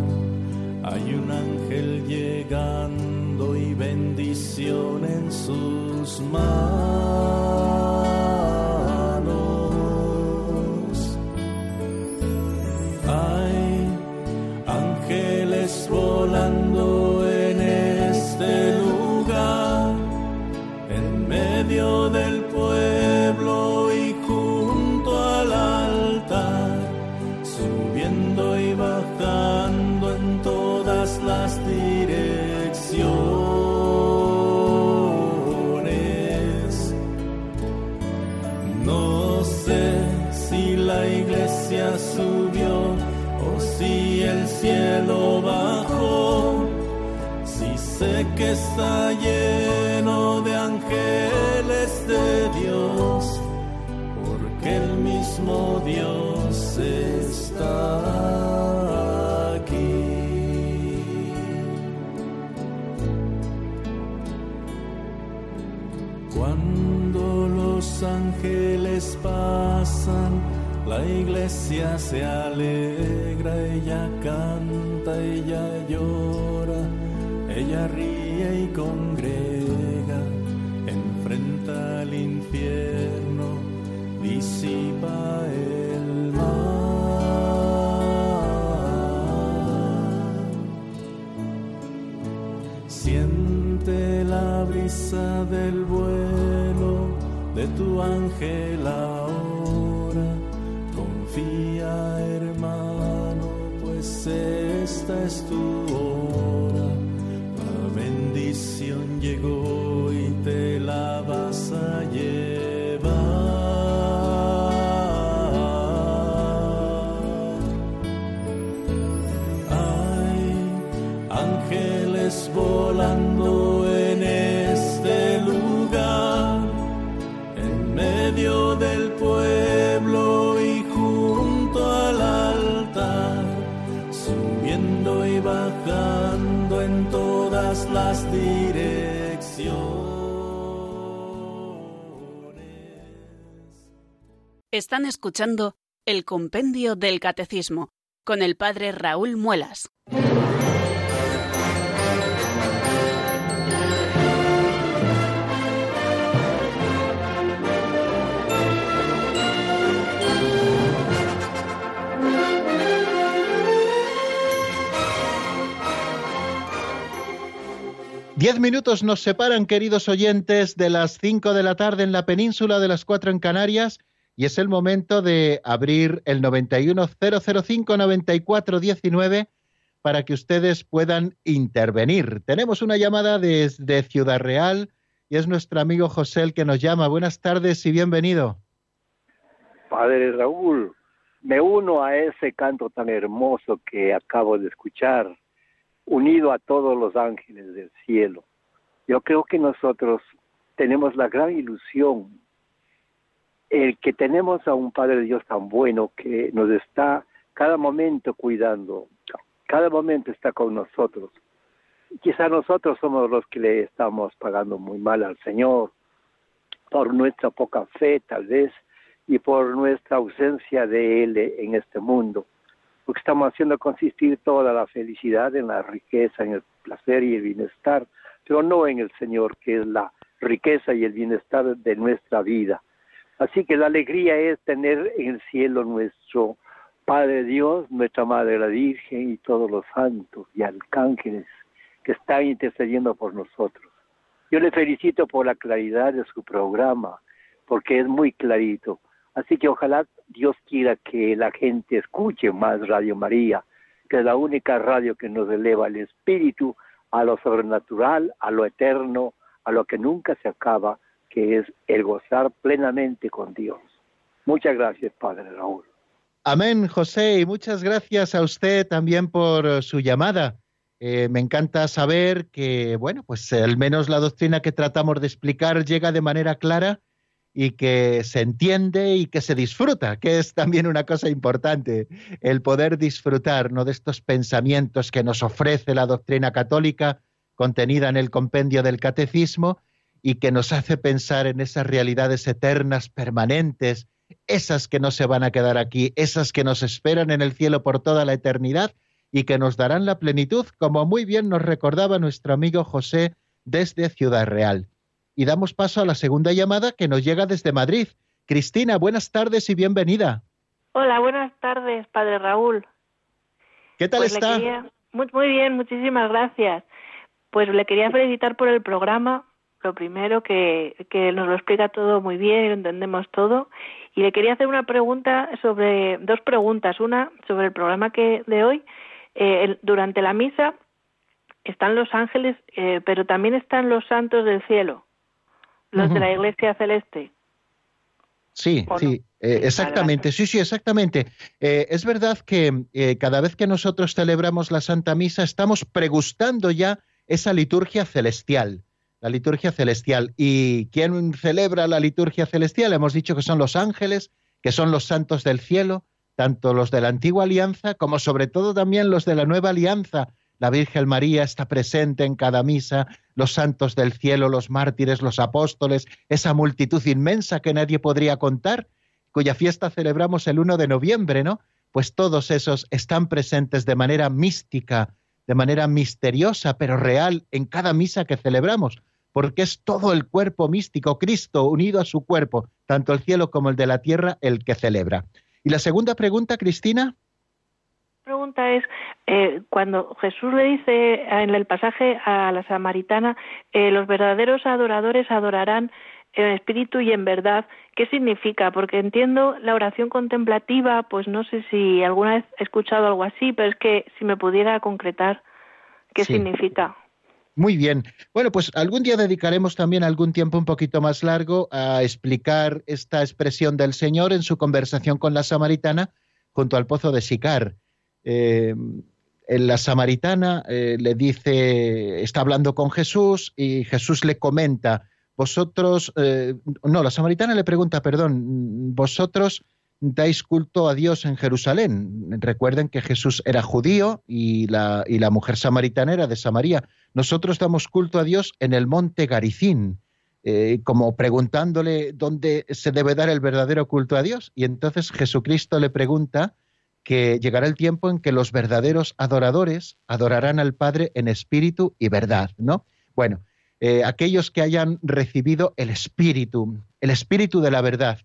Hay un ángel llegando y bendición en sus manos. Está lleno de ángeles de Dios, porque el mismo Dios está aquí. Cuando los ángeles pasan, la iglesia se alegra, ella canta, ella llora, ella ríe Están escuchando el Compendio del Catecismo con el Padre Raúl Muelas. Diez minutos nos separan, queridos oyentes, de las cinco de la tarde en la península, de las cuatro en Canarias, y es el momento de abrir el 910059419 para que ustedes puedan intervenir. Tenemos una llamada desde Ciudad Real y es nuestro amigo José el que nos llama. Buenas tardes y bienvenido. Padre Raúl, me uno a ese canto tan hermoso que acabo de escuchar, unido a todos los ángeles del cielo. Yo creo que nosotros tenemos la gran ilusión, el que tenemos a un Padre Dios tan bueno que nos está cada momento cuidando, cada momento está con nosotros. Quizá nosotros somos los que le estamos pagando muy mal al Señor por nuestra poca fe tal vez y por nuestra ausencia de Él en este mundo, porque estamos haciendo consistir toda la felicidad en la riqueza, en el placer y el bienestar, pero no en el Señor, que es la riqueza y el bienestar de nuestra vida. Así que la alegría es tener en el cielo nuestro Padre Dios, nuestra Madre la Virgen y todos los santos y arcángeles que están intercediendo por nosotros. Yo le felicito por la claridad de su programa, porque es muy clarito. Así que ojalá Dios quiera que la gente escuche más Radio María, que es la única radio que nos eleva el espíritu a lo sobrenatural, a lo eterno, a lo que nunca se acaba, que es el gozar plenamente con Dios. Muchas gracias, Padre Raúl. Amén, José, y muchas gracias a usted también por su llamada. Eh, me encanta saber que, bueno, pues al menos la doctrina que tratamos de explicar llega de manera clara y que se entiende y que se disfruta, que es también una cosa importante, el poder disfrutar ¿no? de estos pensamientos que nos ofrece la doctrina católica contenida en el compendio del catecismo y que nos hace pensar en esas realidades eternas, permanentes, esas que no se van a quedar aquí, esas que nos esperan en el cielo por toda la eternidad y que nos darán la plenitud, como muy bien nos recordaba nuestro amigo José desde Ciudad Real. Y damos paso a la segunda llamada que nos llega desde Madrid. Cristina, buenas tardes y bienvenida. Hola, buenas tardes, Padre Raúl. ¿Qué tal Pues está? quería- Muy, muy bien, muchísimas gracias. Pues le quería felicitar por el programa, lo primero, que, que nos lo explica todo muy bien y lo entendemos todo. Y le quería hacer una pregunta sobre, dos preguntas. Una sobre el programa que de hoy. Eh, el- durante la misa están los ángeles, eh, pero también están los santos del cielo, los de la Iglesia Celeste. Sí, sí, eh, vale, exactamente, sí, sí, exactamente. Eh, es verdad que eh, cada vez que nosotros celebramos la Santa Misa estamos pregustando ya esa liturgia celestial, la liturgia celestial. ¿Y quién celebra la liturgia celestial? Hemos dicho que son los ángeles, que son los santos del cielo, tanto los de la antigua alianza como sobre todo también los de la nueva alianza. La Virgen María está presente en cada misa, los santos del cielo, los mártires, los apóstoles, esa multitud inmensa que nadie podría contar, cuya fiesta celebramos el 1 de noviembre, ¿no? Pues todos esos están presentes de manera mística, de manera misteriosa, pero real en cada misa que celebramos, porque es todo el cuerpo místico, Cristo unido a su cuerpo, tanto el cielo como el de la tierra, el que celebra. Y la segunda pregunta, Cristina. pregunta es, eh, cuando Jesús le dice en el pasaje a la samaritana, eh, los verdaderos adoradores adorarán en espíritu y en verdad, ¿qué significa? Porque entiendo la oración contemplativa, pues no sé si alguna vez he escuchado algo así, pero es que si me pudiera concretar, ¿qué Sí. significa? Muy bien. Bueno, pues algún día dedicaremos también algún tiempo un poquito más largo a explicar esta expresión del Señor en su conversación con la samaritana junto al pozo de Sicar. Eh, la samaritana eh, le dice, está hablando con Jesús y Jesús le comenta, vosotros, eh, no, la samaritana le pregunta, perdón, vosotros dais culto a Dios en Jerusalén. Recuerden que Jesús era judío y la, mujer samaritana era de Samaria. Nosotros damos culto a Dios en el monte Garicín, eh, como preguntándole dónde se debe dar el verdadero culto a Dios. Y entonces Jesucristo le pregunta que llegará el tiempo en que los verdaderos adoradores adorarán al Padre en espíritu y verdad, ¿no? Bueno, eh, aquellos que hayan recibido el espíritu, el espíritu de la verdad,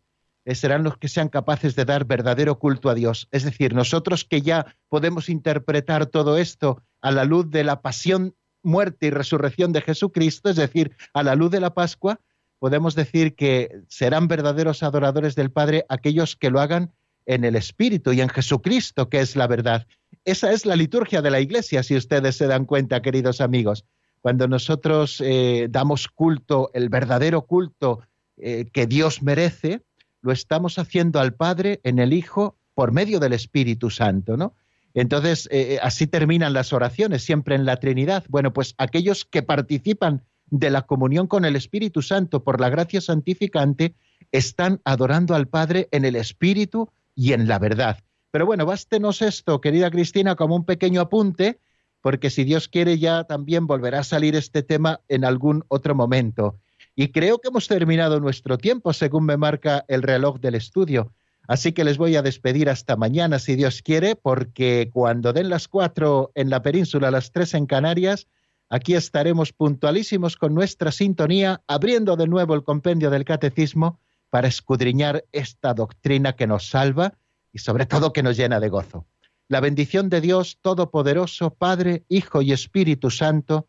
serán los que sean capaces de dar verdadero culto a Dios. Es decir, nosotros que ya podemos interpretar todo esto a la luz de la pasión, muerte y resurrección de Jesucristo, es decir, a la luz de la Pascua, podemos decir que serán verdaderos adoradores del Padre aquellos que lo hagan en el Espíritu y en Jesucristo, que es la verdad. Esa es la liturgia de la Iglesia, si ustedes se dan cuenta, queridos amigos. Cuando nosotros eh, damos culto, el verdadero culto eh, que Dios merece, lo estamos haciendo al Padre en el Hijo por medio del Espíritu Santo, ¿no? Entonces, eh, así terminan las oraciones, siempre en la Trinidad. Bueno, pues aquellos que participan de la comunión con el Espíritu Santo por la gracia santificante están adorando al Padre en el Espíritu y en la verdad. Pero bueno, bástenos esto, querida Cristina, como un pequeño apunte, porque si Dios quiere ya también volverá a salir este tema en algún otro momento. Y creo que hemos terminado nuestro tiempo, según me marca el reloj del estudio. Así que les voy a despedir hasta mañana, si Dios quiere, porque cuando den las cuatro en la península, las tres en Canarias, aquí estaremos puntualísimos con nuestra sintonía, abriendo de nuevo el compendio del catecismo para escudriñar esta doctrina que nos salva y sobre todo que nos llena de gozo. La bendición de Dios Todopoderoso, Padre, Hijo y Espíritu Santo,